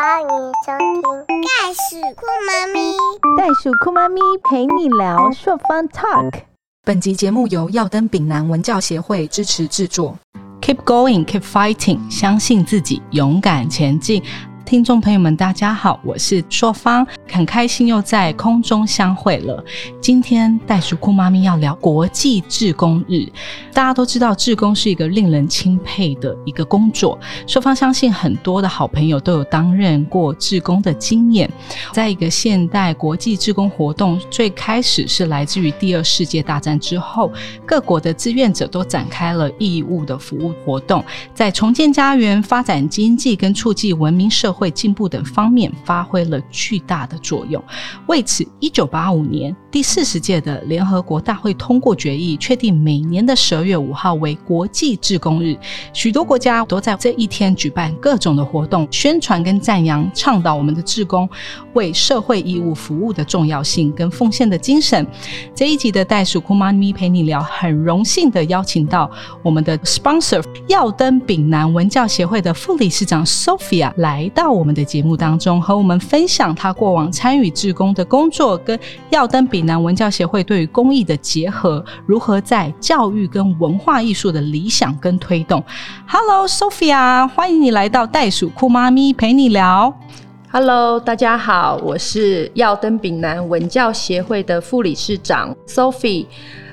欢迎收听《袋鼠酷妈咪》。袋鼠酷妈咪陪你聊朔方 Talk。本集节目由耀登丙南文教协会支持制作。Keep going, keep fighting，相信自己，勇敢前进。听众朋友们，大家好，我是硕方，很开心又在空中相会了。今天袋鼠酷妈咪要聊国际志工日。大家都知道，志工是一个令人钦佩的一个工作。硕方相信很多的好朋友都有担任过志工的经验。在一个现代国际志工活动，最开始是来自于第二世界大战之后，各国的志愿者都展开了义务的服务活动，在重建家园、发展经济跟促进文明社会进步等方面发挥了巨大的作用。为此，一九八五年第四十届的联合国大会通过决议，确定每年的十二月五号为国际志工日。许多国家都在这一天举办各种的活动，宣传跟赞扬、倡导我们的志工为社会义务服务的重要性跟奉献的精神。这一集的袋鼠库妈咪陪你聊，很荣幸的邀请到我们的 sponsor 耀登丙南文教协会的副理事长 Sophia 来到到我们的节目当中，和我们分享他过往参与志工的工作，跟耀登丙南文教协会对于公益的结合，如何在教育跟文化艺术的理想跟推动。Hello Sophia，欢迎你来到袋鼠酷妈咪陪你聊。Hello，大家好，我是耀登丙南文教协会的副理事长 Sophie，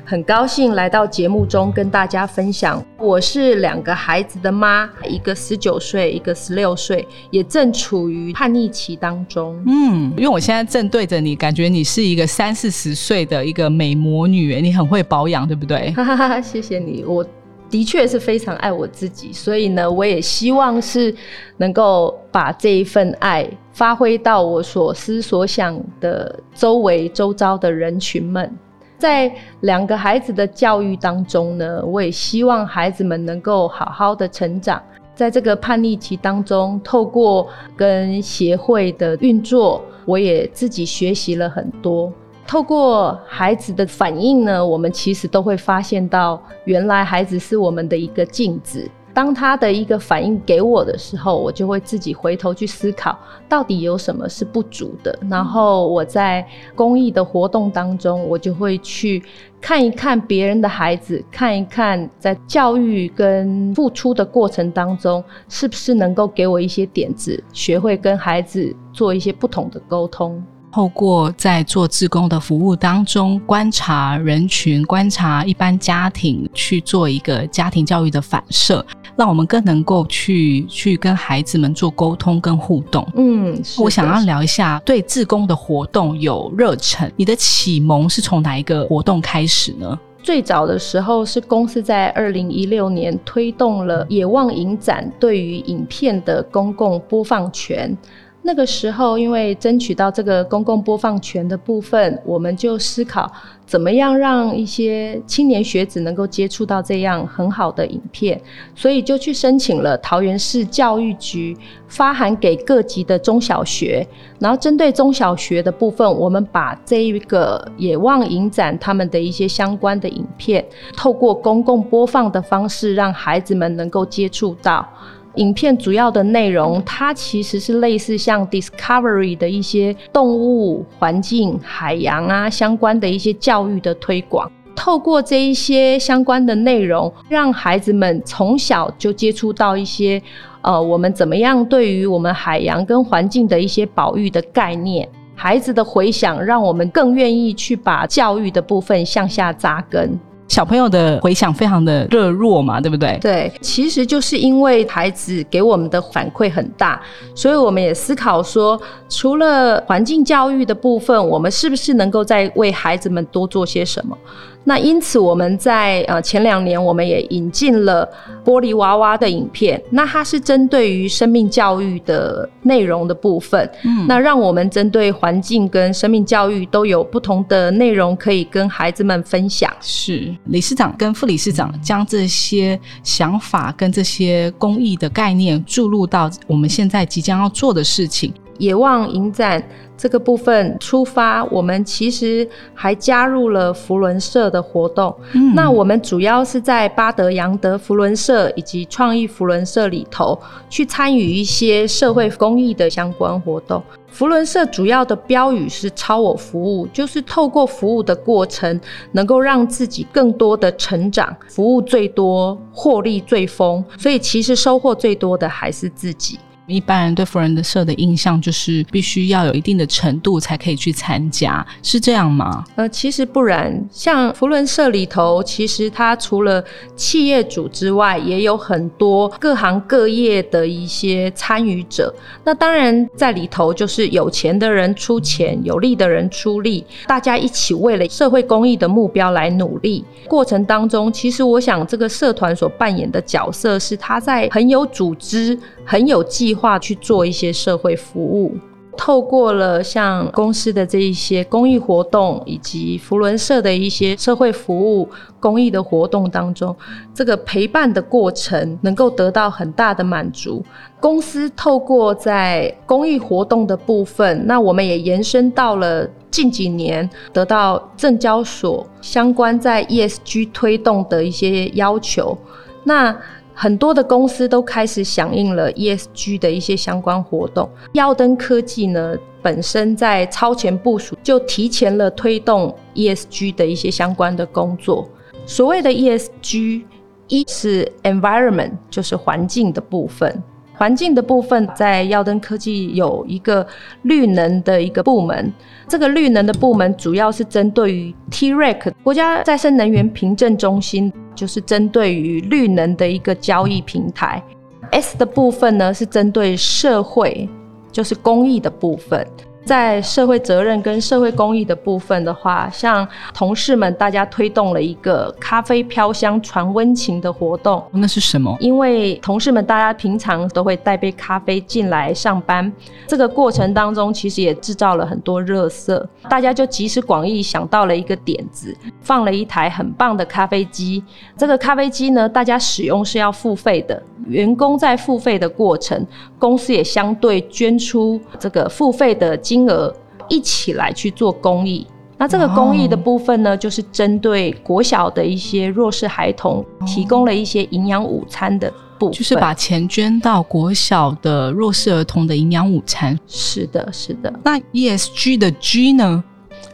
很高兴来到节目中跟大家分享。我是两个孩子的妈，一个十九岁，一个十六岁，也正处于叛逆期当中。嗯，因为我现在正对着你，感觉你是一个三四十岁的一个美魔女，你很会保养，对不对？哈哈哈，谢谢你，我的确是非常爱我自己，所以呢，我也希望是能够把这一份爱发挥到我所思所想的周围周遭的人群们。在两个孩子的教育当中呢，我也希望孩子们能够好好的成长。在这个叛逆期当中，透过跟协会的运作，我也自己学习了很多。透过孩子的反应呢，我们其实都会发现到，原来孩子是我们的一个镜子。当他的一个反应给我的时候，我就会自己回头去思考，到底有什么是不足的。然后我在公益的活动当中，我就会去看一看别人的孩子，看一看在教育跟付出的过程当中，是不是能够给我一些点子，学会跟孩子做一些不同的沟通。透过在做志工的服务当中，观察人群、观察一般家庭，去做一个家庭教育的反射，让我们更能够去去跟孩子们做沟通跟互动。嗯，我想要聊一下对自工的活动有热忱，你的启蒙是从哪一个活动开始呢？最早的时候是公司在二零一六年推动了野望影展对于影片的公共播放权。那个时候，因为争取到这个公共播放权的部分，我们就思考怎么样让一些青年学子能够接触到这样很好的影片，所以就去申请了桃园市教育局发函给各级的中小学，然后针对中小学的部分，我们把这一个野望影展他们的一些相关的影片，透过公共播放的方式，让孩子们能够接触到。影片主要的内容，它其实是类似像 Discovery 的一些动物、环境、海洋啊相关的一些教育的推广。透过这一些相关的内容，让孩子们从小就接触到一些呃，我们怎么样对于我们海洋跟环境的一些保育的概念。孩子的回想，让我们更愿意去把教育的部分向下扎根。小朋友的回响非常的热络嘛，对不对？对，其实就是因为孩子给我们的反馈很大，所以我们也思考说，除了环境教育的部分，我们是不是能够再为孩子们多做些什么？那因此我们在呃前两年，我们也引进了玻璃娃娃的影片，那它是针对于生命教育的内容的部分，嗯，那让我们针对环境跟生命教育都有不同的内容可以跟孩子们分享。是理事长跟副理事长将这些想法跟这些公益的概念注入到我们现在即将要做的事情。野望影展这个部分出发，我们其实还加入了福伦社的活动。嗯那我们主要是在巴德扬德福伦社以及创意福伦社里头去参与一些社会公益的相关活动。福伦社主要的标语是“超我服务”，就是透过服务的过程，能够让自己更多的成长，服务最多，获利最丰，所以其实收获最多的还是自己。一般人对福人的社的印象就是必须要有一定的程度才可以去参加，是这样吗？呃，其实不然，像福伦社里头，其实它除了企业主之外，也有很多各行各业的一些参与者。那当然，在里头就是有钱的人出钱，有力的人出力，大家一起为了社会公益的目标来努力。过程当中，其实我想这个社团所扮演的角色是，他在很有组织、很有计划去做一些社会服务。透过了像公司的这一些公益活动，以及福伦社的一些社会服务、公益的活动当中，这个陪伴的过程能够得到很大的满足。公司透过在公益活动的部分，那我们也延伸到了近几年得到证交所相关在 ESG 推动的一些要求。那很多的公司都开始响应了 ESG 的一些相关活动。耀登科技呢，本身在超前部署，就提前了推动 ESG 的一些相关的工作。所谓的 ESG，一是 environment，就是环境的部分。环境的部分，在耀登科技有一个绿能的一个部门。这个绿能的部门主要是针对于 TREC 国家再生能源凭证中心，就是针对于绿能的一个交易平台。S 的部分呢是针对社会，就是公益的部分。在社会责任跟社会公益的部分的话，像同事们大家推动了一个咖啡飘香传温情的活动，那是什么？因为同事们大家平常都会带杯咖啡进来上班，这个过程当中其实也制造了很多热色，大家就集思广益想到了一个点子，放了一台很棒的咖啡机。这个咖啡机呢，大家使用是要付费的，员工在付费的过程，公司也相对捐出这个付费的金额，一起来去做公益。那这个公益的部分呢，就是针对国小的一些弱势孩童，提供了一些营养午餐的部分。就是把钱捐到国小的弱势儿童的营养午餐。是的，是的。那 ESG 的 G 呢？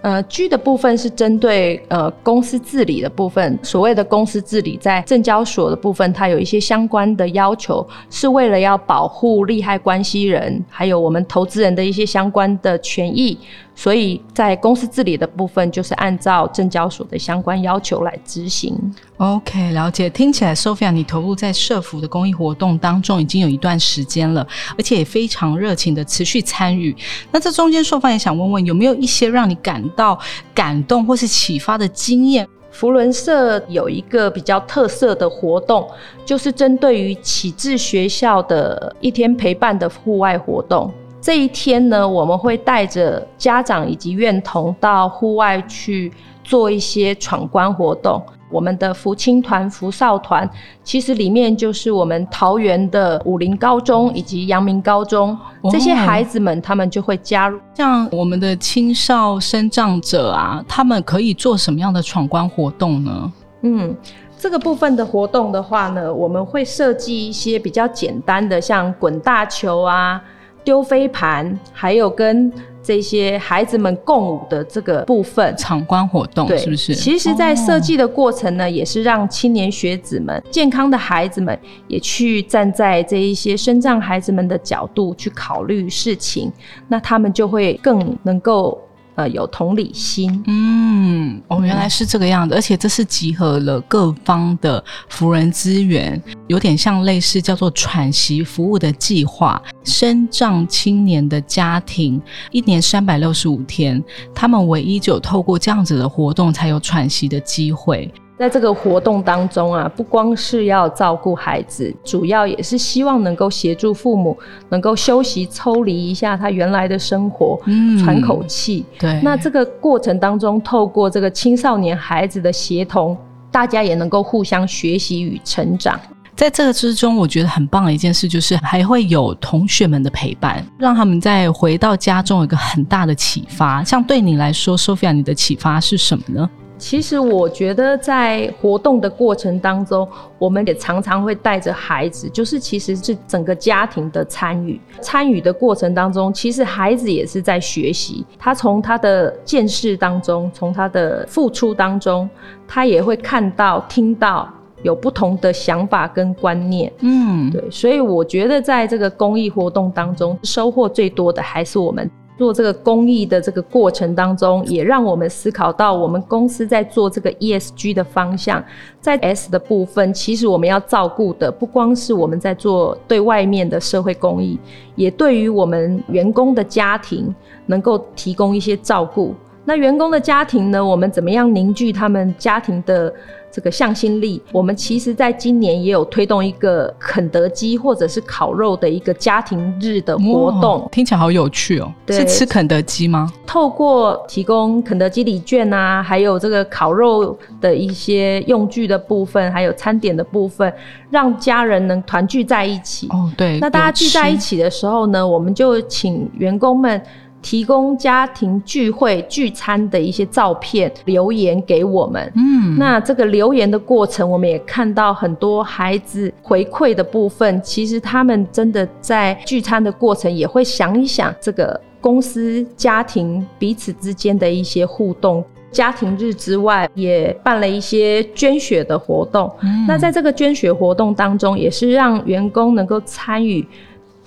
呃，G 的部分是针对呃公司治理的部分。所谓的公司治理，在证交所的部分，它有一些相关的要求，是为了要保护利害关系人，还有我们投资人的一些相关的权益。所以在公司治理的部分，就是按照证交所的相关要求来执行。OK，了解。听起来，Sophia，你投入在社服的公益活动当中已经有一段时间了，而且也非常热情的持续参与。那这中间，硕芳也想问问，有没有一些让你感到感动或是启发的经验？福伦社有一个比较特色的活动，就是针对于启智学校的一天陪伴的户外活动。这一天呢，我们会带着家长以及院童到户外去做一些闯关活动。我们的福青团、福少团，其实里面就是我们桃园的武林高中以及阳明高中、这些孩子们，他们就会加入。像我们的青少生长者啊，他们可以做什么样的闯关活动呢？嗯，这个部分的活动的话呢，我们会设计一些比较简单的，像滚大球啊、丢飞盘，还有跟这些孩子们共舞的这个部分。闯关活动对，是不是？其实，在设哦计的过程呢，也是让青年学子们、健康的孩子们，也去站在这一些身障孩子们的角度去考虑事情，那他们就会更能够有同理心。嗯，哦，原来是这个样子，而且这是集合了各方的福人资源，有点像类似叫做喘息服务的计划。身障青年的家庭一年三百六十五天，他们唯一只有透过这样子的活动，才有喘息的机会。在这个活动当中啊，不光是要照顾孩子，主要也是希望能够协助父母能够休息、抽离一下他原来的生活，嗯喘口气。对，那这个过程当中，透过这个青少年孩子的协同，大家也能够互相学习与成长。在这个之中，我觉得很棒的一件事就是还会有同学们的陪伴，让他们在回到家中有一个很大的启发。像对你来说，Sophia，你的启发是什么呢？其实我觉得在活动的过程当中，我们也常常会带着孩子，就是其实是整个家庭的参与。参与的过程当中，其实孩子也是在学习。他从他的见识当中，从他的付出当中，他也会看到、听到有不同的想法跟观念。嗯，对，所以我觉得在这个公益活动当中，收获最多的还是我们。做这个公益的这个过程当中，也让我们思考到我们公司在做这个 ESG 的方向，在 S 的部分，其实我们要照顾的不光是我们在做对外面的社会公益，也对于我们员工的家庭能够提供一些照顾。那员工的家庭呢，我们怎么样凝聚他们家庭的？这个向心力，我们其实在今年也有推动一个肯德基或者是烤肉的一个家庭日的活动，听起来好有趣哦。是吃肯德基吗？透过提供肯德基礼券啊，还有这个烤肉的一些用具的部分，还有餐点的部分，让家人能团聚在一起。哦，对。那大家聚在一起的时候呢，我们就请员工们。提供家庭聚会聚餐的一些照片留言给我们，嗯，那这个留言的过程，我们也看到很多孩子回馈的部分。其实他们真的在聚餐的过程，也会想一想这个公司家庭彼此之间的一些互动。家庭日之外，也办了一些捐血的活动。那在这个捐血活动当中，也是让员工能够参与。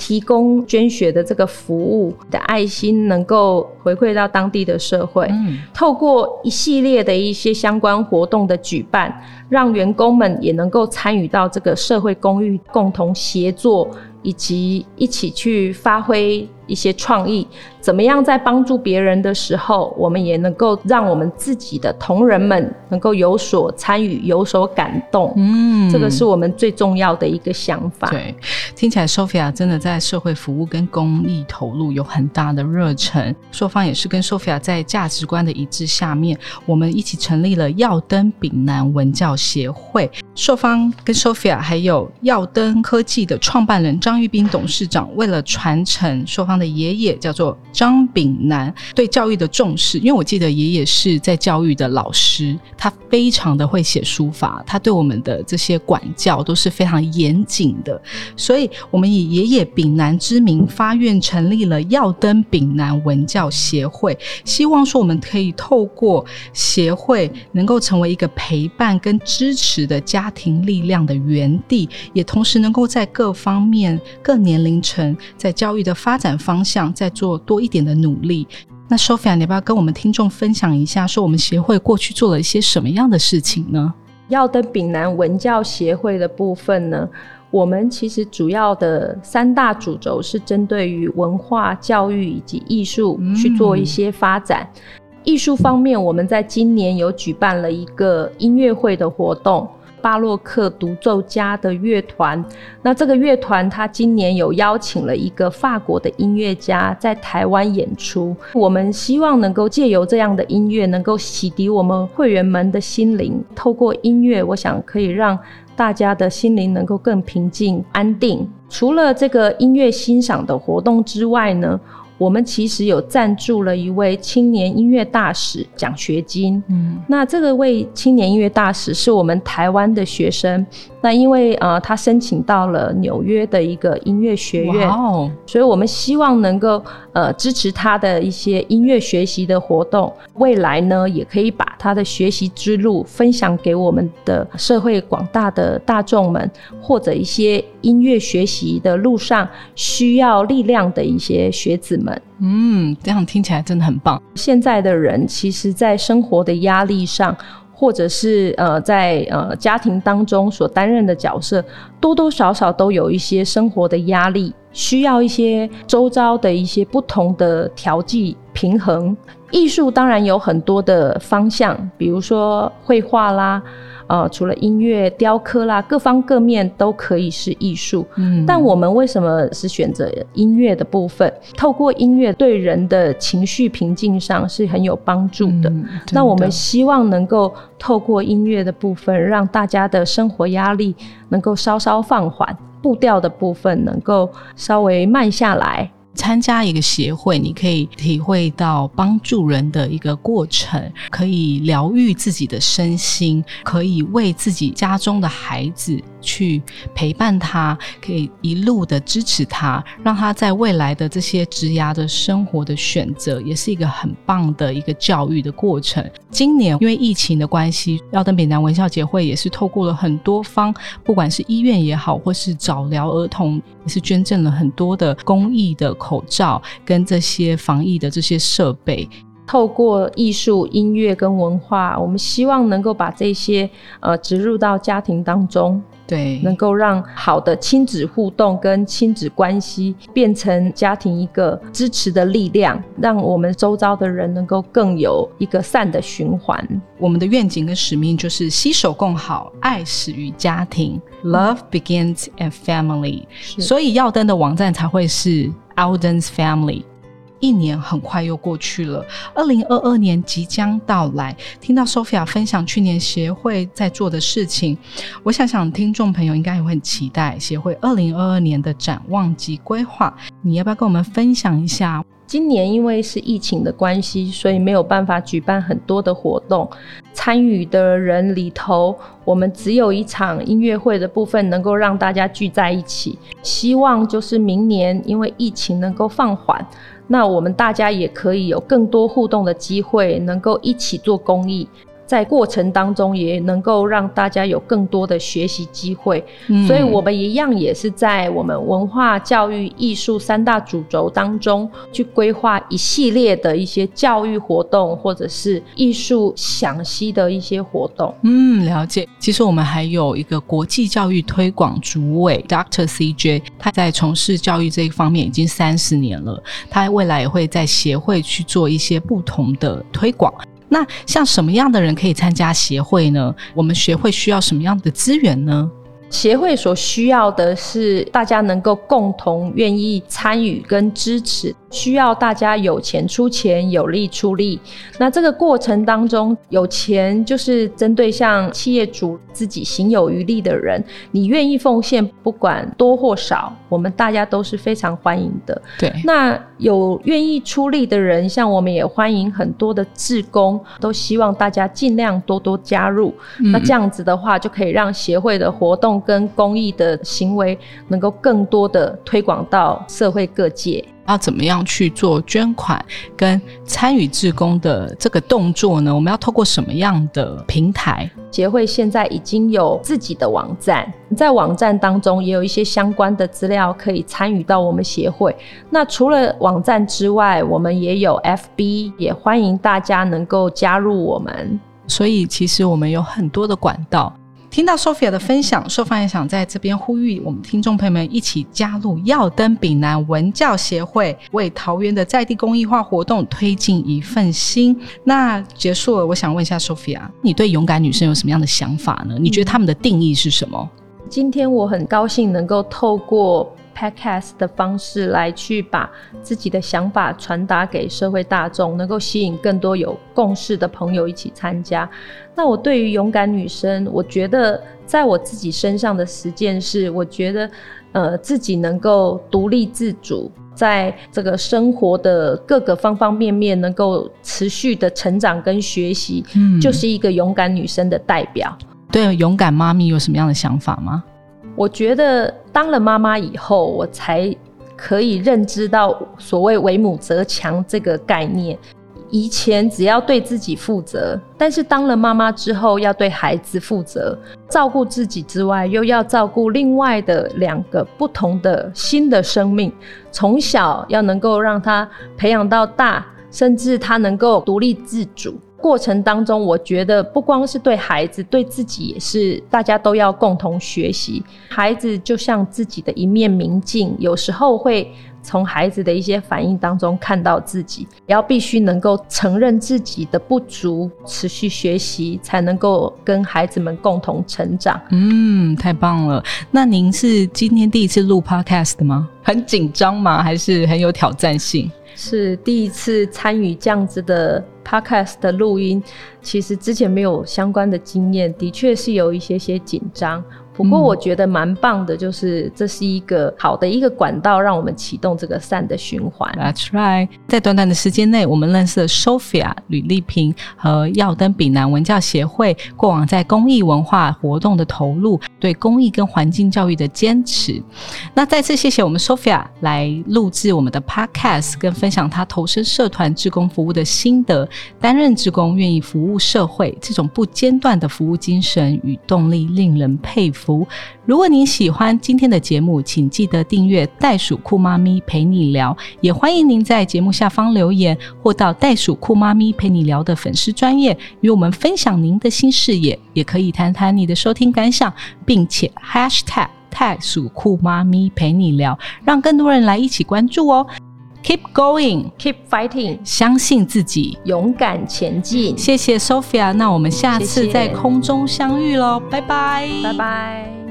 提供捐血的这个服务的爱心，能够回馈到当地的社会。嗯，透过一系列的一些相关活动的举办，让员工们也能够参与到这个社会公益，共同协作。以及一起去发挥一些创意，怎么样在帮助别人的时候，我们也能够让我们自己的同仁们能够有所参与、有所感动。嗯，这个是我们最重要的一个想法。对，听起来 Sophia 真的在社会服务跟公益投入有很大的热忱。硕方也是跟 Sophia 在价值观的一致下面，我们一起成立了耀登丙南文教协会。硕方跟 Sophia 还有耀登科技的创办人张。玉斌董事长为了传承硕方的爷爷叫做张炳南对教育的重视，因为我记得爷爷是在教育的老师，他非常的会写书法，他对我们的这些管教都是非常严谨的，所以我们以爷爷炳南之名发愿成立了耀登炳南文教协会，希望说我们可以透过协会能够成为一个陪伴跟支持的家庭力量的园地，也同时能够在各方面。各年龄层在教育的发展方向，再做多一点的努力。那 Sophia，你要不要跟我们听众分享一下，说我们协会过去做了一些什么样的事情呢？要登丙南文教协会的部分呢，我们其实主要的三大主轴是针对于文化教育以及艺术去做一些发展。艺术方面，我们在今年有举办了一个音乐会的活动。巴洛克独奏家的乐团，那这个乐团他今年有邀请了一个法国的音乐家在台湾演出。我们希望能够借由这样的音乐，能够洗涤我们会员们的心灵。透过音乐，我想可以让大家的心灵能够更平静安定。除了这个音乐欣赏的活动之外呢？我们其实有赞助了一位青年音乐大使奖学金。嗯，那这个位青年音乐大使是我们台湾的学生。那因为呃，他申请到了纽约的一个音乐学院，所以我们希望能够呃支持他的一些音乐学习的活动。未来呢，也可以把他的学习之路分享给我们的社会广大的大众们，或者一些音乐学习的路上需要力量的一些学子们。嗯，这样听起来真的很棒。现在的人其实，在生活的压力上。或者是呃，在呃家庭当中所担任的角色，多多少少都有一些生活的压力，需要一些周遭的一些不同的调剂平衡。艺术当然有很多的方向，比如说绘画啦、呃，除了音乐、雕刻啦，各方各面都可以是艺术。嗯但我们为什么是选择音乐的部分？透过音乐对人的情绪平静上是很有帮助的。嗯那我们希望能够透过音乐的部分，让大家的生活压力能够稍稍放缓，步调的部分能够稍微慢下来。参加一个协会，你可以体会到帮助人的一个过程，可以疗愈自己的身心，可以为自己家中的孩子去陪伴他，可以一路的支持他，让他在未来的这些职涯的生活的选择，也是一个很棒的一个教育的过程。今年因为疫情的关系，要登北南文教协会也是透过了很多方，不管是医院也好，或是早疗儿童，也是捐赠了很多的公益的口罩跟这些防疫的这些设备。透过艺术、音乐跟文化，我们希望能够把这些呃植入到家庭当中，对，能够让好的亲子互动跟亲子关系变成家庭一个支持的力量，让我们周遭的人能够更有一个善的循环。我们的愿景跟使命就是携手共好，爱始于家庭，Love begins at family。所以耀登的网站才会是 Alden's Family。一年很快又过去了，二零二二年即将到来。听到 Sophia 分享去年协会在做的事情，我想想听众朋友应该也会很期待协会二零二二年的展望及规划。你要不要跟我们分享一下？今年因为是疫情的关系，所以没有办法举办很多的活动。参与的人里头，我们只有一场音乐会的部分能够让大家聚在一起。希望就是明年因为疫情能够放缓，那我们大家也可以有更多互动的机会，能够一起做公益。在过程当中，也能够让大家有更多的学习机会。嗯所以，我们一样也是在我们文化、教育、艺术三大主轴当中，去规划一系列的一些教育活动，或者是艺术赏析的一些活动。嗯，了解。其实我们还有一个国际教育推广主委 Dr. CJ，他在从事教育这一方面已经三十年了，他未来也会在协会去做一些不同的推广。那像什么样的人可以参加协会呢？我们学会需要什么样的资源呢？协会所需要的是大家能够共同愿意参与跟支持，需要大家有钱出钱，有力出力。那这个过程当中，有钱就是针对像企业主自己行有余力的人，你愿意奉献，不管多或少，我们大家都是非常欢迎的。对，那有愿意出力的人，像我们也欢迎很多的志工，都希望大家尽量多多加入。那这样子的话，就可以让协会的活动跟公益的行为能够更多的推广到社会各界。要怎么样去做捐款跟参与志工的这个动作呢？我们要透过什么样的平台？协会现在已经有自己的网站，在网站当中也有一些相关的资料可以参与到我们协会。那除了网站之外，我们也有 FB，也欢迎大家能够加入我们。所以其实我们有很多的管道。听到 Sophia 的分享，Sophia 也想在这边呼吁我们听众朋友们一起加入耀登丙南文教协会，为桃园的在地公益化活动推进一份心。那结束了，我想问一下 Sophia，你对勇敢女生有什么样的想法呢？你觉得他们的定义是什么？今天我很高兴能够透过 Podcast 的方式来去把自己的想法传达给社会大众，能够吸引更多有共识的朋友一起参加。那我对于勇敢女生，我觉得在我自己身上的实践是，我觉得呃自己能够独立自主，在这个生活的各个方方面面能够持续的成长跟学习，嗯就是一个勇敢女生的代表。对勇敢妈咪有什么样的想法吗？我觉得当了妈妈以后，我才可以认知到所谓“为母则强”这个概念。以前只要对自己负责，但是当了妈妈之后，要对孩子负责，照顾自己之外，又要照顾另外的两个不同的新的生命。从小要能够让他培养到大，甚至他能够独立自主。过程当中，我觉得不光是对孩子，对自己也是，大家都要共同学习。孩子就像自己的一面明镜，有时候会从孩子的一些反应当中看到自己，也要必须能够承认自己的不足，持续学习，才能够跟孩子们共同成长。嗯，太棒了。那您是今天第一次录 podcast 吗？很紧张吗？还是很有挑战性？是第一次参与这样子的 podcast 的录音，其实之前没有相关的经验，的确是有一些些紧张。不过我觉得蛮棒的，就是这是一个好的一个管道，让我们启动这个善的循环。That's right，在短短的时间内，我们认识了 Sophia 吕丽萍和耀登丙南文教协会过往在公益文化活动的投入，对公益跟环境教育的坚持。那再次谢谢我们 Sophia 来录制我们的 Podcast，跟分享她投身社团志工服务的心得。担任职工，愿意服务社会，这种不间断的服务精神与动力，令人佩服。福如果您喜欢今天的节目，请记得订阅袋鼠酷妈咪陪你聊，也欢迎您在节目下方留言，或到袋鼠酷妈咪陪你聊的粉丝专业与我们分享您的新视野，也可以谈谈你的收听感想，并且 #hashtag 袋鼠酷妈咪陪你聊，让更多人来一起关注哦。Keep going, keep fighting，相信自己，勇敢前进。谢谢 Sophia，那我们下次在空中相遇喽，拜拜，拜拜。